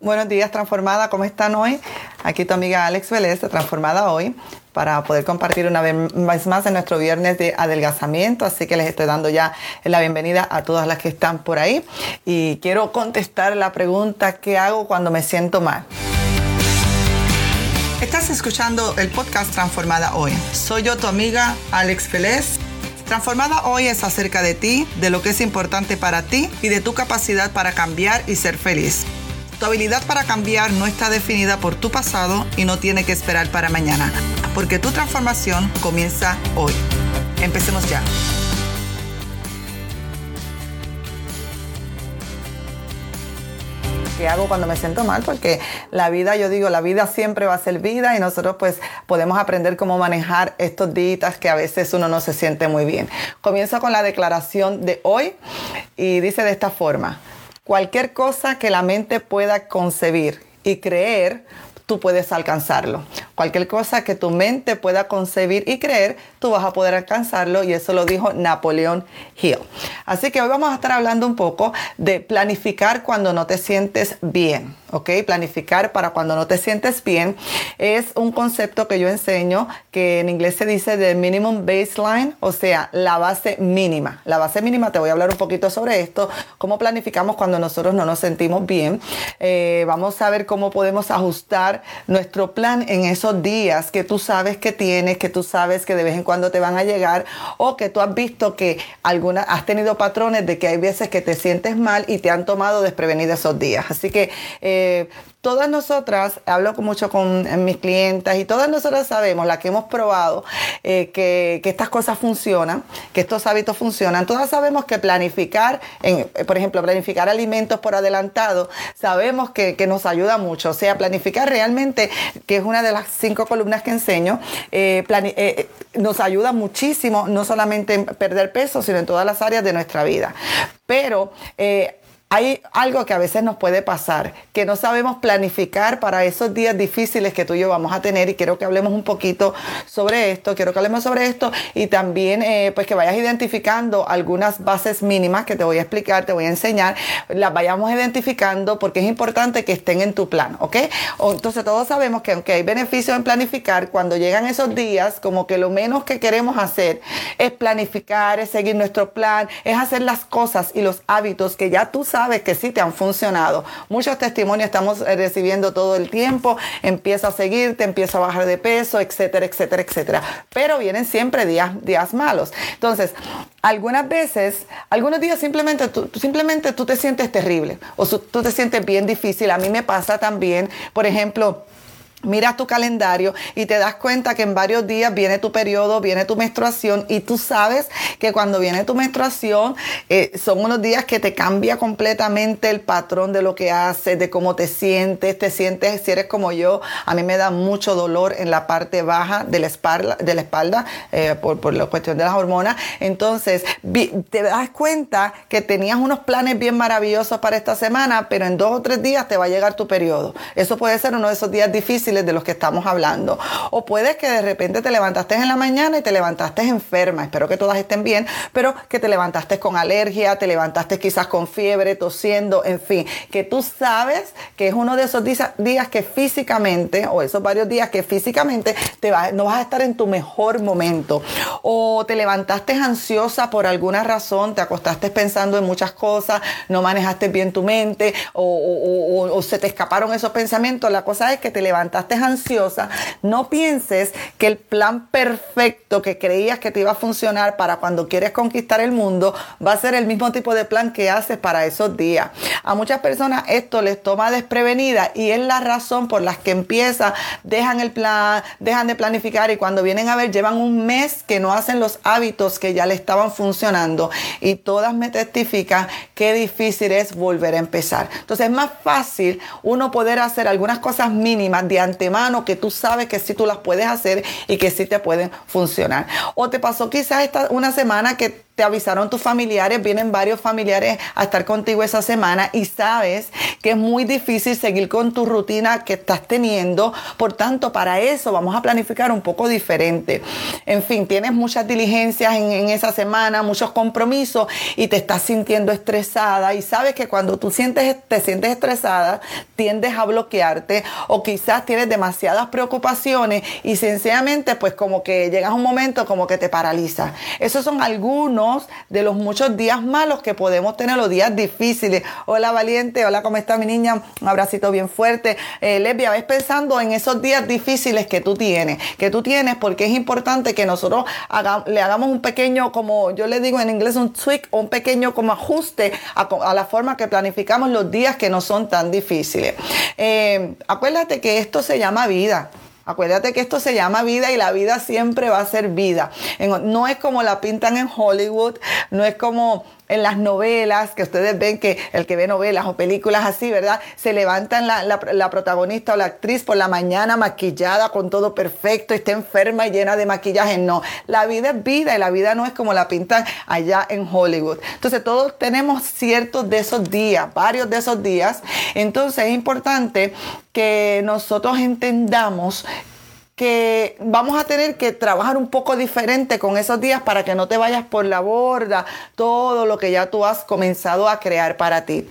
Buenos días, Transformada. ¿Cómo están hoy? Aquí tu amiga Alex Vélez de Transformada Hoy para poder compartir una vez más en nuestro viernes de adelgazamiento. Así que les estoy dando ya la bienvenida a todas las que están por ahí. Y quiero contestar la pregunta, ¿qué hago cuando me siento mal? Estás escuchando el podcast Transformada Hoy. Soy yo, tu amiga Alex Vélez. Transformada Hoy es acerca de ti, de lo que es importante para ti y de tu capacidad para cambiar y ser feliz. Tu habilidad para cambiar no está definida por tu pasado y no tiene que esperar para mañana, porque tu transformación comienza hoy. Empecemos ya. ¿Qué hago cuando me siento mal? Porque la vida, yo digo, la vida siempre va a ser vida y nosotros pues podemos aprender cómo manejar estos días que a veces uno no se siente muy bien. Comienzo con la declaración de hoy y dice de esta forma. Cualquier cosa que la mente pueda concebir y creer, tú puedes alcanzarlo. Cualquier cosa que tu mente pueda concebir y creer, tú vas a poder alcanzarlo y eso lo dijo Napoleón Hill. Así que hoy vamos a estar hablando un poco de planificar cuando no te sientes bien, ¿ok? Planificar para cuando no te sientes bien es un concepto que yo enseño que en inglés se dice de minimum baseline, o sea, la base mínima. La base mínima, te voy a hablar un poquito sobre esto, cómo planificamos cuando nosotros no nos sentimos bien. Eh, vamos a ver cómo podemos ajustar nuestro plan en esos días que tú sabes que tienes, que tú sabes que de vez en cuando te van a llegar o que tú has visto que alguna, has tenido patrones de que hay veces que te sientes mal y te han tomado desprevenido esos días. Así que eh, todas nosotras, hablo mucho con mis clientas y todas nosotras sabemos, las que hemos probado, eh, que, estas cosas funcionan, que estos hábitos funcionan. Todas sabemos que planificar, en, por ejemplo, planificar alimentos por adelantado, sabemos que, nos ayuda mucho. O sea, planificar realmente, que es una de las cinco columnas que enseño, eh, eh, nos ayuda muchísimo, no solamente en perder peso, sino en todas las áreas de nuestra vida. Pero hay algo que a veces nos puede pasar, que no sabemos planificar para esos días difíciles que tú y yo vamos a tener y quiero que hablemos un poquito sobre esto, quiero que hablemos sobre esto y también eh, pues que vayas identificando algunas bases mínimas que te voy a explicar, te voy a enseñar, las vayamos identificando porque es importante que estén en tu plan, ¿ok? Entonces todos sabemos que aunque hay beneficios en planificar, cuando llegan esos días, como que lo menos que queremos hacer es planificar, es seguir nuestro plan, es hacer las cosas y los hábitos que ya tú sabes sabes que sí te han funcionado. Muchos testimonios estamos eh, recibiendo todo el tiempo, empieza a seguirte, empieza a bajar de peso, etcétera, etcétera, etcétera. Pero vienen siempre días, días malos. Entonces, algunas veces, algunos días simplemente tú, simplemente tú te sientes terrible o tú te sientes bien difícil. A mí me pasa también, por ejemplo, Miras tu calendario y te das cuenta que en varios días viene tu periodo, viene tu menstruación y tú sabes que cuando viene tu menstruación eh, son unos días que te cambia completamente el patrón de lo que haces, de cómo te sientes, te sientes, si eres como yo, a mí me da mucho dolor en la parte baja de la espalda, de la espalda eh, por, por la cuestión de las hormonas. Entonces te das cuenta que tenías unos planes bien maravillosos para esta semana, pero en dos o tres días te va a llegar tu periodo. Eso puede ser uno de esos días difíciles de los que estamos hablando. O puede que de repente te levantaste en la mañana y te levantaste enferma, espero que todas estén bien, pero que te levantaste con alergia, te levantaste quizás con fiebre, tosiendo, en fin, que tú sabes que es uno de esos días que físicamente, o esos varios días que físicamente te va, no vas a estar en tu mejor momento. O te levantaste ansiosa por alguna razón, te acostaste pensando en muchas cosas, no manejaste bien tu mente, o, o se te escaparon esos pensamientos. La cosa es que te levantaste estés ansiosa, no pienses que el plan perfecto que creías que te iba a funcionar para cuando quieres conquistar el mundo va a ser el mismo tipo de plan que haces para esos días. A muchas personas esto les toma desprevenida y es la razón por la que empiezan, dejan el plan, dejan de planificar y cuando vienen a ver llevan un mes que no hacen los hábitos que ya le estaban funcionando y todas me testifican qué difícil es volver a empezar. Entonces es más fácil uno poder hacer algunas cosas mínimas de antemano que tú sabes que sí tú las puedes hacer y que sí te pueden funcionar. O te pasó quizás esta, una semana que te avisaron tus familiares, vienen varios familiares a estar contigo esa semana y sabes que es muy difícil seguir con tu rutina que estás teniendo. Por tanto, para eso vamos a planificar un poco diferente. En fin, tienes muchas diligencias en, esa semana, muchos compromisos y te estás sintiendo estresada y sabes que cuando tú sientes, te sientes estresada, tiendes a bloquearte o quizás tienes demasiadas preocupaciones y sencillamente pues como que llegas a un momento como que te paraliza. Esos son algunos de los muchos días malos que podemos tener, los días difíciles. Hola valiente, hola, ¿cómo está mi niña? Un abracito bien fuerte. Eh, Lesbia, ves pensando en esos días difíciles que tú tienes, que tú tienes porque es importante que nosotros le hagamos un pequeño, como yo le digo en inglés, un tweak, un pequeño como ajuste a, la forma que planificamos los días que no son tan difíciles. Eh, acuérdate que esto se llama vida. Acuérdate que esto se llama vida y la vida siempre va a ser vida. No es como la pintan en Hollywood, no es como en las novelas, que ustedes ven que el que ve novelas o películas así, ¿verdad? Se levantan la, la, protagonista o la actriz por la mañana maquillada con todo perfecto, está enferma y llena de maquillaje. No, la vida es vida y la vida no es como la pintan allá en Hollywood. Entonces todos tenemos ciertos de esos días, varios de esos días. Entonces es importante que nosotros entendamos que vamos a tener que trabajar un poco diferente con esos días para que no te vayas por la borda todo lo que ya tú has comenzado a crear para ti.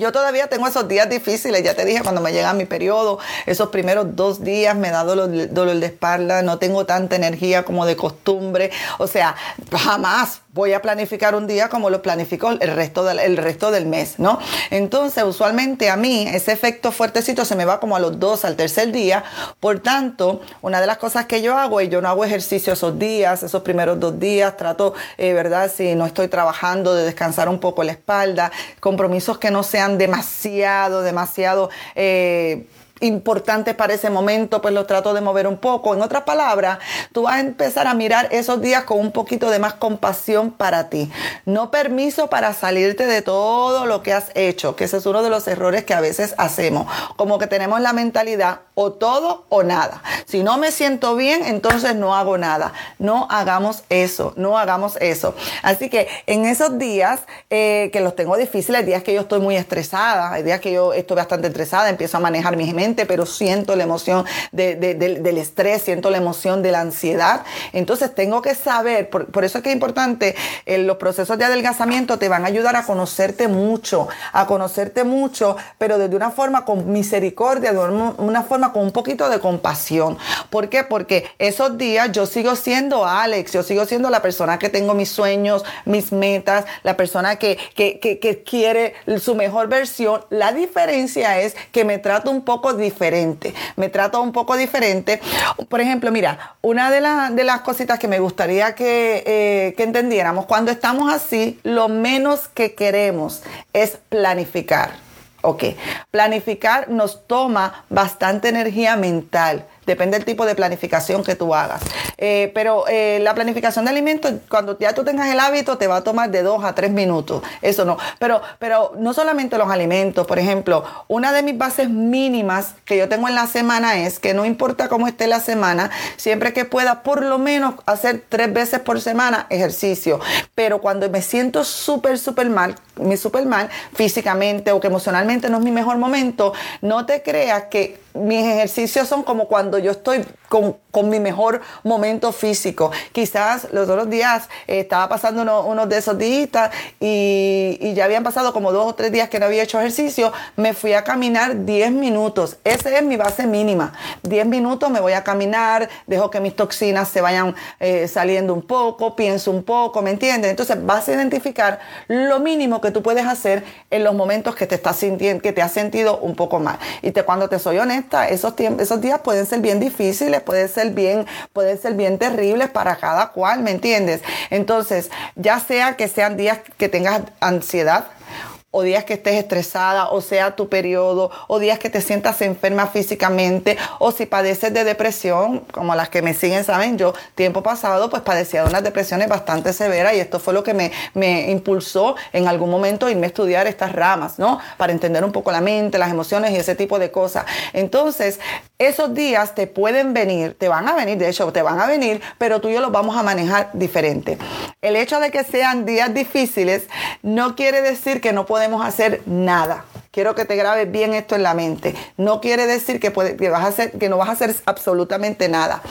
Yo todavía tengo esos días difíciles, ya te dije, cuando me llega mi periodo, esos primeros dos días me da dolor, dolor de espalda, no tengo tanta energía como de costumbre, o sea, jamás voy a planificar un día como lo planifico el resto del, resto del mes, ¿no? Entonces, usualmente a mí ese efecto fuertecito se me va como a los dos, al tercer día. Por tanto, una de las cosas que yo hago es yo no hago ejercicio esos días, esos primeros dos días, trato, eh, ¿verdad? Si no estoy trabajando, de descansar un poco la espalda, compromisos que no sean demasiado, demasiado... Eh, importantes para ese momento, pues los trato de mover un poco. En otras palabras, tú vas a empezar a mirar esos días con un poquito de más compasión para ti. No permiso para salirte de todo lo que has hecho, que ese es uno de los errores que a veces hacemos. Como que tenemos la mentalidad o todo o nada. Si no me siento bien, entonces no hago nada. No hagamos eso, no hagamos eso. Así que en esos días eh, que los tengo difíciles, días que yo estoy muy estresada, hay días que yo estoy bastante estresada, empiezo a manejar mi mente pero siento la emoción del estrés, siento la emoción de la ansiedad. Entonces tengo que saber, por, eso es que es importante, eh, los procesos de adelgazamiento te van a ayudar a conocerte mucho, a conocerte mucho, pero desde una forma con misericordia, de una forma con un poquito de compasión. ¿Por qué? Porque esos días yo sigo siendo Alex, yo sigo siendo la persona que tengo mis sueños, mis metas, la persona que, que, quiere su mejor versión. La diferencia es que me trato un poco diferente, me trato un poco diferente. Por ejemplo, mira, una de, de las cositas que me gustaría que, eh, que entendiéramos, cuando estamos así, lo menos que queremos es planificar. Ok, planificar nos toma bastante energía mental. Depende del tipo de planificación que tú hagas. Eh, pero eh, la planificación de alimentos, cuando ya tú tengas el hábito, te va a tomar de dos a tres minutos. Eso no. Pero, pero no solamente los alimentos. Por ejemplo, una de mis bases mínimas que yo tengo en la semana es que no importa cómo esté la semana, siempre que pueda por lo menos hacer tres veces por semana ejercicio. Pero cuando me siento súper, súper mal, me súper mal físicamente o que emocionalmente no es mi mejor momento, no te creas que mis ejercicios son como cuando yo estoy con, mi mejor momento físico. Quizás los otros días eh, estaba pasando unos de esos días y, y, ya habían pasado como dos o tres días que no había hecho ejercicio. Me fui a caminar 10 minutos. Esa es mi base mínima. 10 minutos me voy a caminar, dejo que mis toxinas se vayan eh, saliendo un poco, pienso un poco, ¿me entiendes? Entonces vas a identificar lo mínimo que tú puedes hacer en los momentos que te estás sintiendo, que te has sentido un poco mal. Y te, cuando te soy honesta, esos, esos días pueden ser bien difíciles, pueden ser bien, pueden ser bien terribles para cada cual, ¿me entiendes? Entonces, ya sea que sean días que tengas ansiedad, o días que estés estresada, o sea tu periodo, o días que te sientas enferma físicamente, o si padeces de depresión, como las que me siguen saben, yo tiempo pasado pues padecía de unas depresiones bastante severas y esto fue lo que me, me impulsó en algún momento irme a estudiar estas ramas, ¿no? Para entender un poco la mente, las emociones y ese tipo de cosas. Entonces, esos días te pueden venir, te van a venir, de hecho, te van a venir, pero tú y yo los vamos a manejar diferente. El hecho de que sean días difíciles no quiere decir que no podemos hacer nada. Quiero que te grabes bien esto en la mente. No quiere decir que, vas a hacer, que no vas a hacer absolutamente nada.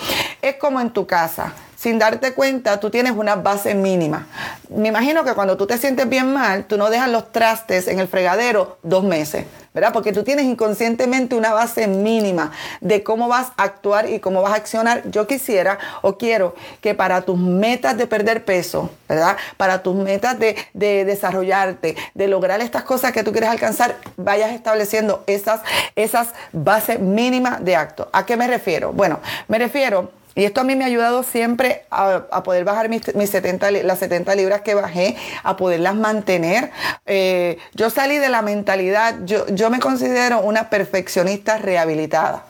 Es como en tu casa sin darte cuenta, tú tienes una base mínima. Me imagino que cuando tú te sientes bien mal, tú no dejas los trastes en el fregadero dos meses. ¿verdad? Porque tú tienes inconscientemente una base mínima de cómo vas a actuar y cómo vas a accionar. Yo quisiera o quiero que para tus metas de perder peso, ¿verdad? Para tus metas de, de desarrollarte, de lograr estas cosas que tú quieres alcanzar, vayas estableciendo esas, esas bases mínimas de acto. ¿A qué me refiero? Bueno, me refiero y esto a mí me ha ayudado siempre a, poder bajar mis, 70, las 70 libras que bajé, a poderlas mantener. Eh, yo salí de la mentalidad, yo, yo me considero una perfeccionista rehabilitada.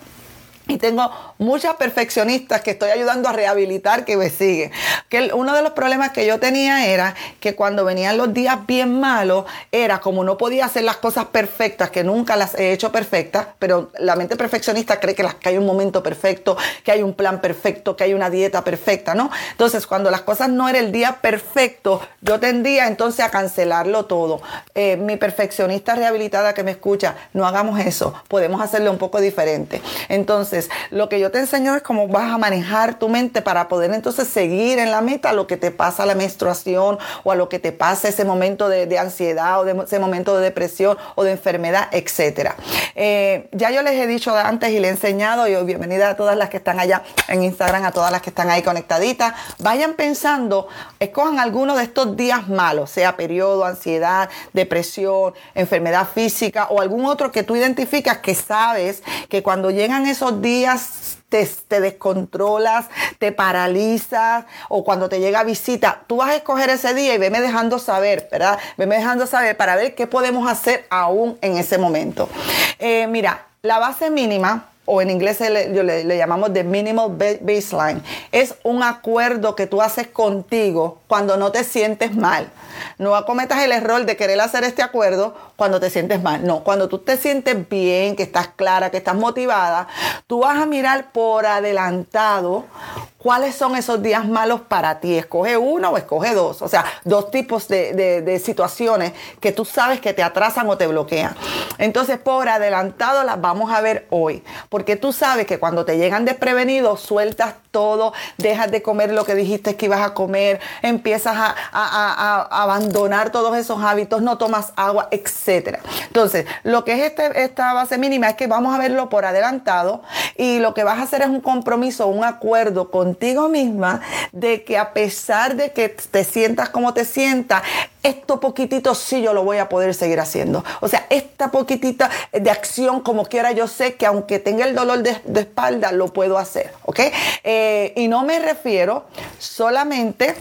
Y tengo muchas perfeccionistas que estoy ayudando a rehabilitar que me siguen. Que uno de los problemas que yo tenía era que cuando venían los días bien malos, era como no podía hacer las cosas perfectas, que nunca las he hecho perfectas, pero la mente perfeccionista cree que, las, que hay un momento perfecto, que hay un plan perfecto, que hay una dieta perfecta, ¿no? Entonces, cuando las cosas no era el día perfecto, yo tendía entonces a cancelarlo todo. Eh, mi perfeccionista rehabilitada que me escucha, no hagamos eso, podemos hacerlo un poco diferente. Entonces, lo que yo te enseño es cómo vas a manejar tu mente para poder entonces seguir en la meta lo que te pasa la menstruación o a lo que te pasa ese momento de, ansiedad o de ese momento de depresión o de enfermedad, etcétera. Eh, ya yo les he dicho antes y les he enseñado y bienvenida a todas las que están allá en Instagram, a todas las que están ahí conectaditas. Vayan pensando, escojan alguno de estos días malos, sea periodo, ansiedad, depresión, enfermedad física o algún otro que tú identificas que sabes que cuando llegan esos días te, descontrolas, te paralizas o cuando te llega visita, tú vas a escoger ese día y veme dejando saber, ¿verdad? Veme dejando saber para ver qué podemos hacer aún en ese momento. Eh, mira, la base mínima o en inglés le, le, llamamos the minimal baseline, es un acuerdo que tú haces contigo cuando no te sientes mal. No acometas el error de querer hacer este acuerdo cuando te sientes mal. No, cuando tú te sientes bien, que estás clara, que estás motivada, tú vas a mirar por adelantado cuáles son esos días malos para ti. Escoge uno o escoge dos. O sea, dos tipos de, situaciones que tú sabes que te atrasan o te bloquean. Entonces, por adelantado las vamos a ver hoy. Porque tú sabes que cuando te llegan desprevenidos, sueltas todo, dejas de comer lo que dijiste que ibas a comer, empiezas a, abandonar todos esos hábitos, no tomas agua, etc. Entonces, lo que es este, esta base mínima es que vamos a verlo por adelantado y lo que vas a hacer es un compromiso, un acuerdo con contigo misma de que a pesar de que te sientas como te sientas, esto poquitito sí yo lo voy a poder seguir haciendo. O sea, esta poquitita de acción como quiera, yo sé que aunque tenga el dolor de, espalda, lo puedo hacer, ¿ok? Eh, y no me refiero solamente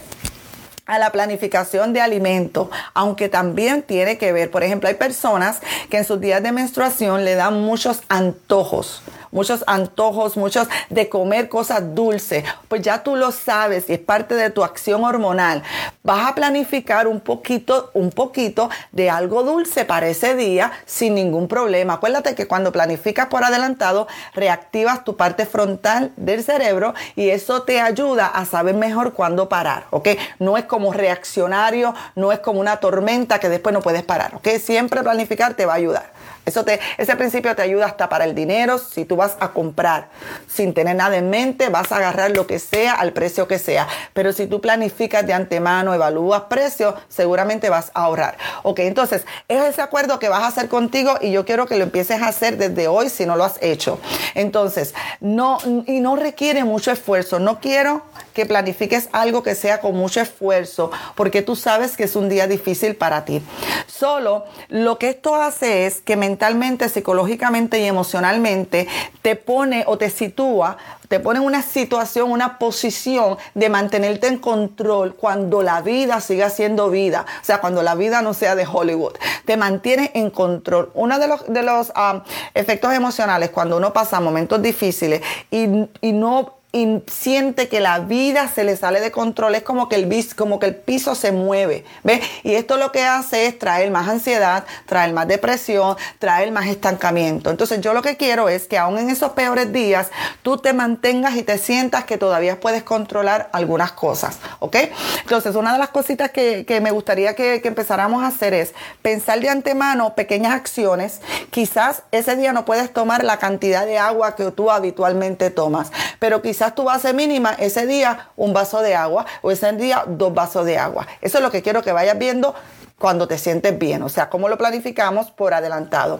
a la planificación de alimentos, aunque también tiene que ver, por ejemplo, hay personas que en sus días de menstruación le dan muchos antojos muchos antojos, muchos de comer cosas dulces, pues ya tú lo sabes y es parte de tu acción hormonal. Vas a planificar un poquito, un poquito de algo dulce para ese día sin ningún problema. Acuérdate que cuando planificas por adelantado, reactivas tu parte frontal del cerebro y eso te ayuda a saber mejor cuándo parar, ¿ok? No es como reaccionario, no es como una tormenta que después no puedes parar, ¿ok? Siempre planificar te va a ayudar. Eso te, ese principio te ayuda hasta para el dinero. Si tú vas a comprar sin tener nada en mente, vas a agarrar lo que sea al precio que sea. Pero si tú planificas de antemano, evalúas precios, seguramente vas a ahorrar. Ok, entonces es ese acuerdo que vas a hacer contigo y yo quiero que lo empieces a hacer desde hoy si no lo has hecho. Entonces, no, y no requiere mucho esfuerzo. No quiero que planifiques algo que sea con mucho esfuerzo porque tú sabes que es un día difícil para ti. Solo lo que esto hace es que me mentalmente, psicológicamente y emocionalmente te pone o te sitúa, te pone en una situación, una posición de mantenerte en control cuando la vida siga siendo vida, o sea, cuando la vida no sea de Hollywood, te mantiene en control. Uno de los, de los ah, efectos emocionales cuando uno pasa momentos difíciles y, y no y siente que la vida se le sale de control, es como que el, como que el piso se mueve, ¿ves? Y esto lo que hace es traer más ansiedad, traer más depresión, traer más estancamiento. Entonces yo lo que quiero es que aún en esos peores días tú te mantengas y te sientas que todavía puedes controlar algunas cosas, ¿ok? Entonces una de las cositas que, me gustaría que, que empezáramos a hacer es pensar de antemano pequeñas acciones. Quizás ese día no puedes tomar la cantidad de agua que tú habitualmente tomas, pero quizás quizás tu base mínima ese día un vaso de agua o ese día dos vasos de agua. Eso es lo que quiero que vayas viendo cuando te sientes bien, o sea, cómo lo planificamos por adelantado.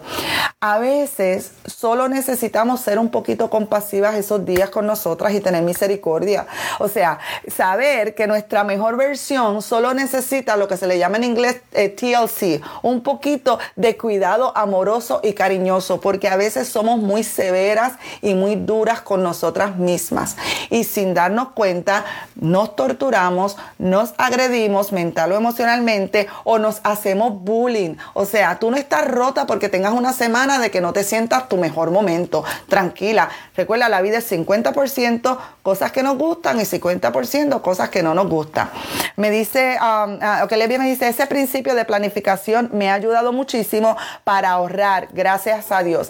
A veces solo necesitamos ser un poquito compasivas esos días con nosotras y tener misericordia. O sea, saber que nuestra mejor versión solo necesita lo que se le llama en inglés eh, TLC, un poquito de cuidado amoroso y cariñoso, porque a veces somos muy severas y muy duras con nosotras mismas. Y sin darnos cuenta, nos torturamos, nos agredimos mental o emocionalmente o nos hacemos bullying. O sea, tú no estás rota porque tengas una semana de que no te sientas tu mejor momento. Tranquila. Recuerda, la vida es 50% cosas que nos gustan y 50% cosas que no nos gustan. Me dice, um, uh, ok, me dice, ese principio de planificación me ha ayudado muchísimo para ahorrar, gracias a Dios.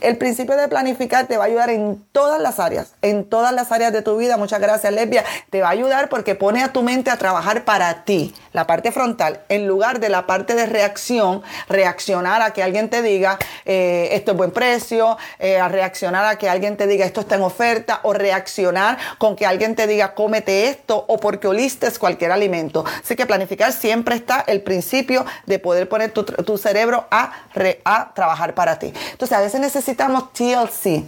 El principio de planificar te va a ayudar en todas las áreas, en todas las áreas de tu vida. Muchas gracias, Lesbia. Te va a ayudar porque pone a tu mente a trabajar para ti, la parte frontal, en lugar de la parte de reacción, reaccionar a que alguien te diga eh, esto es buen precio, eh, a reaccionar a que alguien te diga esto está en oferta, o reaccionar con que alguien te diga cómete esto, o porque olistes cualquier alimento. Así que planificar siempre está el principio de poder poner tu, cerebro a, a trabajar para ti. Entonces a veces necesitamos TLC,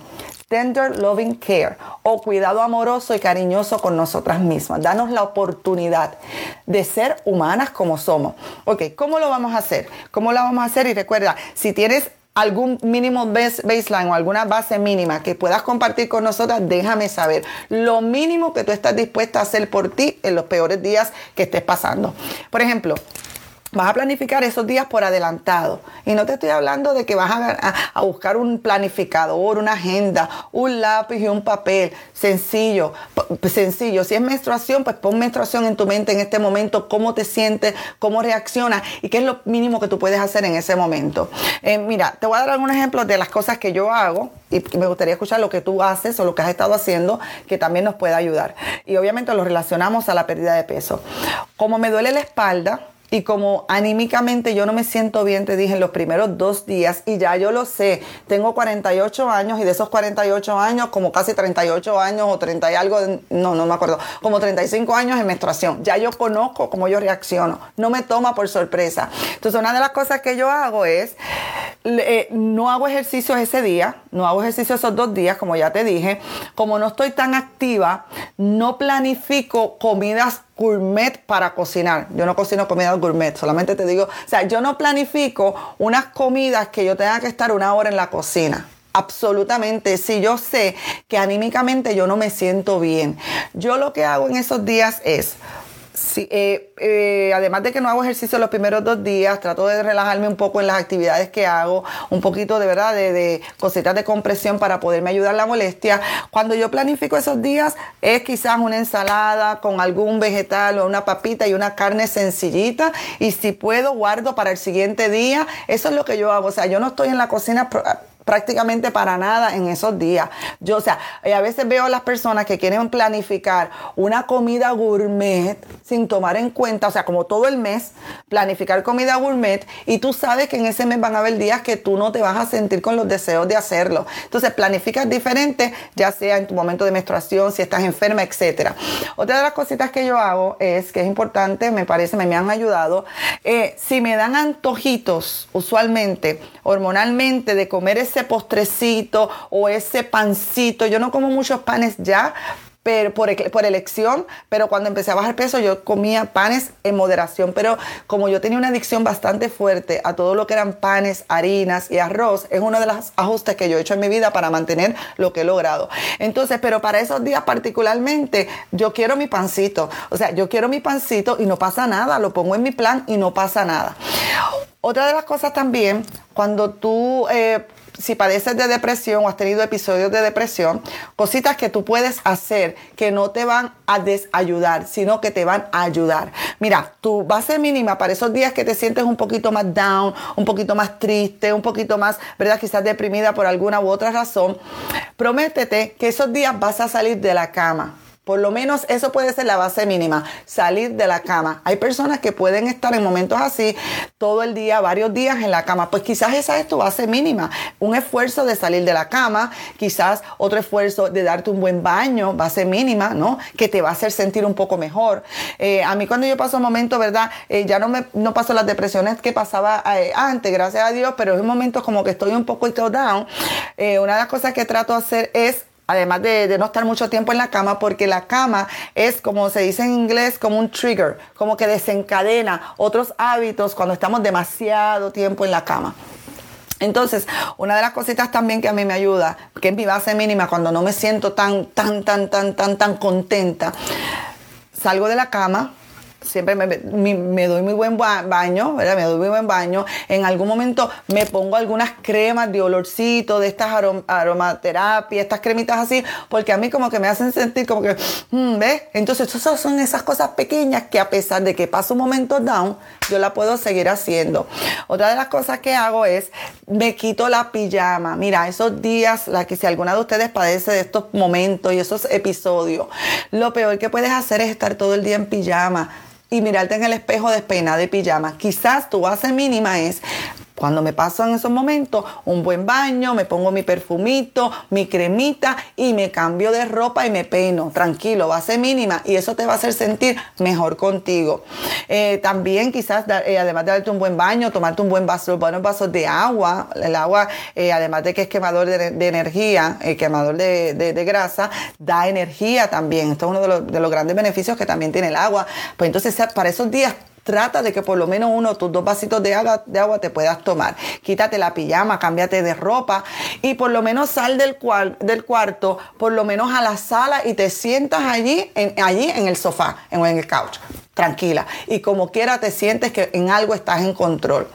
Tender Loving Care o cuidado amoroso y cariñoso con nosotras mismas. Danos la oportunidad de ser humanas como somos. Ok, ¿cómo lo vamos a hacer? ¿Cómo lo vamos a hacer? Y recuerda, si tienes algún mínimo baseline o alguna base mínima que puedas compartir con nosotras, déjame saber lo mínimo que tú estás dispuesta a hacer por ti en los peores días que estés pasando. Por ejemplo, Vas a planificar esos días por adelantado. Y no te estoy hablando de que vas a, buscar un planificador, una agenda, un lápiz y un papel. Sencillo, sencillo. Si es menstruación, pues pon menstruación en tu mente en este momento, cómo te sientes, cómo reaccionas y qué es lo mínimo que tú puedes hacer en ese momento. Eh, mira, te voy a dar algunos ejemplos de las cosas que yo hago y me gustaría escuchar lo que tú haces o lo que has estado haciendo que también nos puede ayudar. Y obviamente lo relacionamos a la pérdida de peso. Como me duele la espalda, y como anímicamente yo no me siento bien, te dije en los primeros dos días y ya yo lo sé, tengo 48 años y de esos 48 años, como casi 38 años o 30 y algo, no, no me acuerdo, como 35 años en menstruación. Ya yo conozco cómo yo reacciono, no me toma por sorpresa. Entonces una de las cosas que yo hago es, eh, no hago ejercicio ese día, no hago ejercicio esos dos días, como ya te dije, como no estoy tan activa, no planifico comidas gourmet para cocinar. Yo no cocino comida gourmet, solamente te digo, o sea, yo no planifico unas comidas que yo tenga que estar una hora en la cocina. Absolutamente, si yo sé que anímicamente yo no me siento bien. Yo lo que hago en esos días es Sí, eh, eh, además de que no hago ejercicio los primeros dos días, trato de relajarme un poco en las actividades que hago, un poquito de verdad de, de cositas de compresión para poderme ayudar la molestia. Cuando yo planifico esos días es quizás una ensalada con algún vegetal o una papita y una carne sencillita y si puedo guardo para el siguiente día. Eso es lo que yo hago. O sea, yo no estoy en la cocina prácticamente para nada en esos días. Yo, o sea, a veces veo a las personas que quieren planificar una comida gourmet sin tomar en cuenta, o sea, como todo el mes, planificar comida gourmet y tú sabes que en ese mes van a haber días que tú no te vas a sentir con los deseos de hacerlo. Entonces, planificas diferente, ya sea en tu momento de menstruación, si estás enferma, etcétera. Otra de las cositas que yo hago es que es importante, me parece, me, me han ayudado, eh, si me dan antojitos, usualmente, hormonalmente, de comer postrecito o ese pancito. Yo no como muchos panes ya, pero por, por, elección, pero cuando empecé a bajar peso yo comía panes en moderación, pero como yo tenía una adicción bastante fuerte a todo lo que eran panes, harinas y arroz, es uno de los ajustes que yo he hecho en mi vida para mantener lo que he logrado. Entonces, pero para esos días particularmente, yo quiero mi pancito, o sea, yo quiero mi pancito y no pasa nada, lo pongo en mi plan y no pasa nada. Otra de las cosas también, cuando tú... Eh, si padeces de depresión o has tenido episodios de depresión, cositas que tú puedes hacer que no te van a desayudar, sino que te van a ayudar. Mira, tu base mínima para esos días que te sientes un poquito más down, un poquito más triste, un poquito más, ¿verdad? Quizás deprimida por alguna u otra razón, prométete que esos días vas a salir de la cama. Por lo menos eso puede ser la base mínima, salir de la cama. Hay personas que pueden estar en momentos así todo el día, varios días en la cama. Pues quizás esa es tu base mínima. Un esfuerzo de salir de la cama, quizás otro esfuerzo de darte un buen baño, base mínima, ¿no? Que te va a hacer sentir un poco mejor. Eh, a mí cuando yo paso momentos, ¿verdad? Eh, ya no me no paso las depresiones que pasaba eh, antes, gracias a Dios, pero en momentos como que estoy un poco down. una de las cosas que trato de hacer es además de, no estar mucho tiempo en la cama, porque la cama es, como se dice en inglés, como un trigger, como que desencadena otros hábitos cuando estamos demasiado tiempo en la cama. Entonces, una de las cositas también que a mí me ayuda, que es mi base mínima cuando no me siento tan, tan, tan, tan, tan, tan contenta, salgo de la cama, siempre me, doy muy buen baño, ¿verdad? Me doy muy buen baño. En algún momento me pongo algunas cremas de olorcito, de estas aromaterapia, estas cremitas así, porque a mí como que me hacen sentir como que, mm, ¿ves? Entonces, esas son esas cosas pequeñas que a pesar de que paso un momento down, yo la puedo seguir haciendo. Otra de las cosas que hago es, me quito la pijama. Mira, esos días, la que si alguna de ustedes padece de estos momentos y esos episodios, lo peor que puedes hacer es estar todo el día en pijama y mirarte en el espejo despeinada de pijama. Quizás tu base mínima es cuando me paso en esos momentos, un buen baño, me pongo mi perfumito, mi cremita y me cambio de ropa y me peino. Tranquilo, base mínima y eso te va a hacer sentir mejor contigo. Eh, también quizás, eh, además de darte un buen baño, tomarte un buen vaso, buenos vasos de agua. El agua, eh, además de que es quemador de, energía, quemador de, grasa, da energía también. Esto es uno de los, de los grandes beneficios que también tiene el agua. Pues entonces, para esos días Trata de que por lo menos uno, tus dos vasitos de agua, te puedas tomar. Quítate la pijama, cámbiate de ropa y por lo menos sal del, del cuarto, por lo menos a la sala y te sientas allí, en, allí en el sofá, en, en el couch tranquila y como quiera te sientes que en algo estás en control.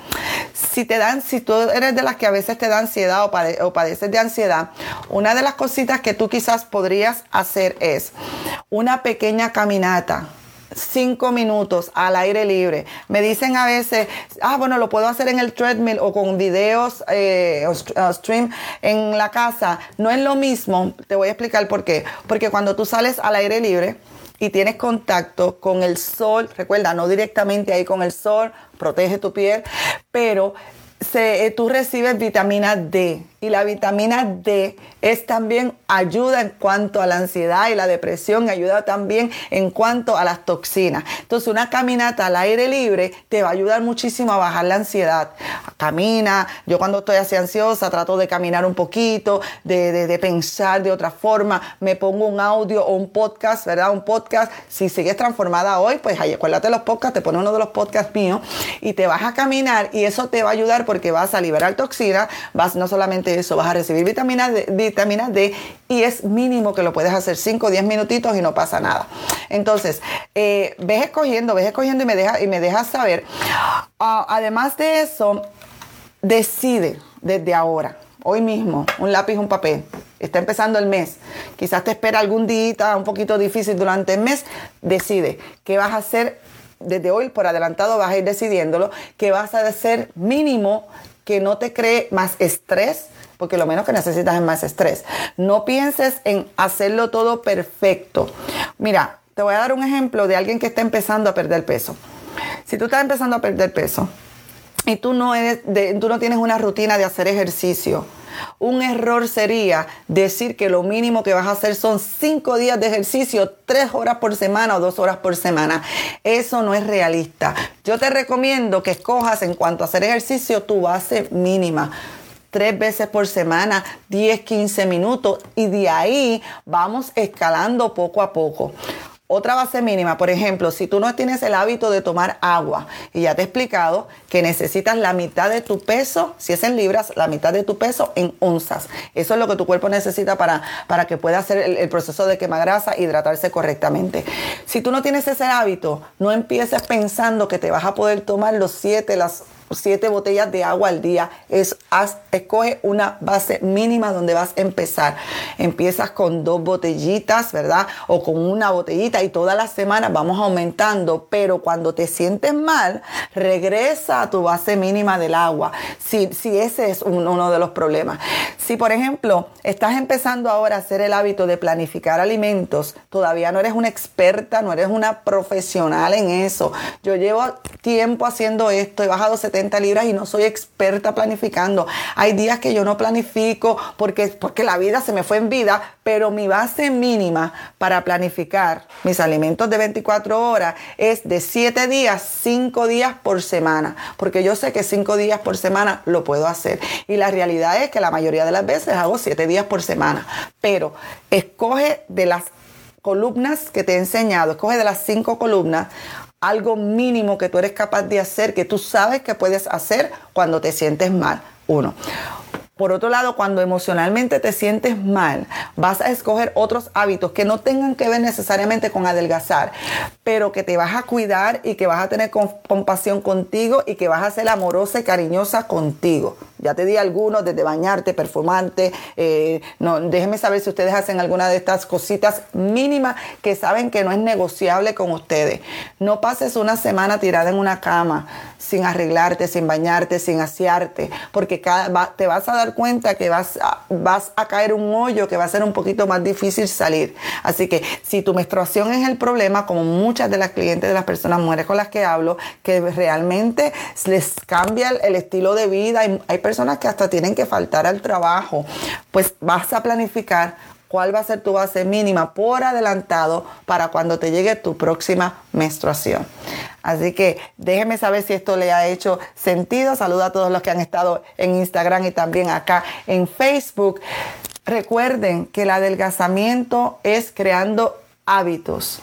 Si te dan, si tú eres de las que a veces te da ansiedad o, o, padeces de ansiedad, una de las cositas que tú quizás podrías hacer es una pequeña caminata cinco minutos al aire libre. Me dicen a veces, ah, bueno, lo puedo hacer en el treadmill o con videos eh, o stream en la casa. No es lo mismo. Te voy a explicar por qué. Porque cuando tú sales al aire libre, y tienes contacto con el sol, recuerda, no directamente ahí con el sol, protege tu piel, pero eh, tú recibes vitamina D y la vitamina D es también ayuda en cuanto a la ansiedad y la depresión, ayuda también en cuanto a las toxinas. Entonces una caminata al aire libre te va a ayudar muchísimo a bajar la ansiedad. Camina, yo cuando estoy así ansiosa trato de caminar un poquito, de, de, pensar de otra forma, me pongo un audio o un podcast, ¿verdad? Un podcast, si sigues transformada hoy, pues ahí, acuérdate los podcasts, te pone uno de los podcasts míos y te vas a caminar y eso te va a ayudar porque vas a liberar toxinas, vas no solamente eso, vas a recibir vitamina D, vitamina D y es mínimo que lo puedes hacer 5 o 10 minutitos y no pasa nada. Entonces, eh, ves escogiendo, ves escogiendo y me dejas y me dejas saber. Ah, además de eso, decide desde ahora, hoy mismo, un lápiz, un papel. Está empezando el mes. Quizás te espera algún día un poquito difícil durante el mes. Decide qué vas a hacer desde hoy por adelantado vas a ir decidiéndolo, que vas a hacer mínimo que no te cree más estrés, porque lo menos que necesitas es más estrés. No pienses en hacerlo todo perfecto. Mira, te voy a dar un ejemplo de alguien que está empezando a perder peso. Si tú estás empezando a perder peso y tú no, eres tú no tienes una rutina de hacer ejercicio, un error sería decir que lo mínimo que vas a hacer son cinco días de ejercicio, tres horas por semana o dos horas por semana. Eso no es realista. Yo te recomiendo que escojas en cuanto a hacer ejercicio tu base mínima tres veces por semana, 10, 15 minutos y de ahí vamos escalando poco a poco. Otra base mínima, por ejemplo, si tú no tienes el hábito de tomar agua, y ya te he explicado que necesitas la mitad de tu peso, si es en libras, la mitad de tu peso en onzas. Eso es lo que tu cuerpo necesita para, para que pueda hacer el, proceso de quema grasa, hidratarse correctamente. Si tú no tienes ese hábito, no empieces pensando que te vas a poder tomar los 7, las siete botellas de agua al día. Es, escoge una base mínima donde vas a empezar. Empiezas con dos botellitas, ¿verdad? O con una botellita y todas las semanas vamos aumentando. Pero cuando te sientes mal, regresa a tu base mínima del agua. Si, si ese es uno de los problemas. Si, por ejemplo, estás empezando ahora a hacer el hábito de planificar alimentos, todavía no eres una experta, no eres una profesional en eso. Yo llevo tiempo haciendo esto, he bajado 70 libras y no soy experta planificando. Hay días que yo no planifico porque, porque la vida se me fue en vida, pero mi base mínima para planificar mis alimentos de 24 horas es de 7 días, 5 días por semana, porque yo sé que 5 días por semana lo puedo hacer. Y la realidad es que la mayoría de las veces hago 7 días por semana, pero escoge de las columnas que te he enseñado, escoge de las 5 columnas algo mínimo que tú eres capaz de hacer, que tú sabes que puedes hacer cuando te sientes mal. Uno. Por otro lado, cuando emocionalmente te sientes mal, vas a escoger otros hábitos que no tengan que ver necesariamente con adelgazar, pero que te vas a cuidar y que vas a tener compasión contigo y que vas a ser amorosa y cariñosa contigo. Ya te di algunos, desde bañarte, perfumarte. Eh, no, déjenme saber si ustedes hacen alguna de estas cositas mínimas que saben que no es negociable con ustedes. No pases una semana tirada en una cama sin arreglarte, sin bañarte, sin asearte, porque te vas a dar cuenta que vas a, vas a caer un hoyo que va a ser un poquito más difícil salir. Así que si tu menstruación es el problema, como muchas de las clientes de las personas mujeres con las que hablo, que realmente les cambia el, estilo de vida, hay, hay personas que hasta tienen que faltar al trabajo, pues vas a planificar cuál va a ser tu base mínima por adelantado para cuando te llegue tu próxima menstruación. Así que déjenme saber si esto le ha hecho sentido. Saludo a todos los que han estado en Instagram y también acá en Facebook. Recuerden que el adelgazamiento es creando hábitos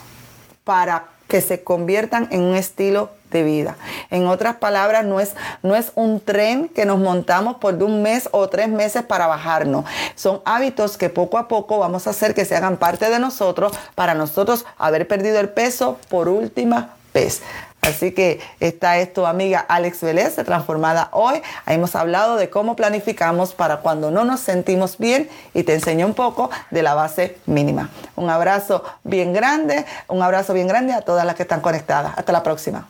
para que se conviertan en un estilo vida. En otras palabras, no es, no es un tren que nos montamos por un mes o tres meses para bajarnos. Son hábitos que poco a poco vamos a hacer que se hagan parte de nosotros para nosotros haber perdido el peso por última vez. Así que esta es tu amiga Alex Vélez, transformada hoy. hemos hablado de cómo planificamos para cuando no nos sentimos bien y te enseño un poco de la base mínima. Un abrazo bien grande, un abrazo bien grande a todas las que están conectadas. Hasta la próxima.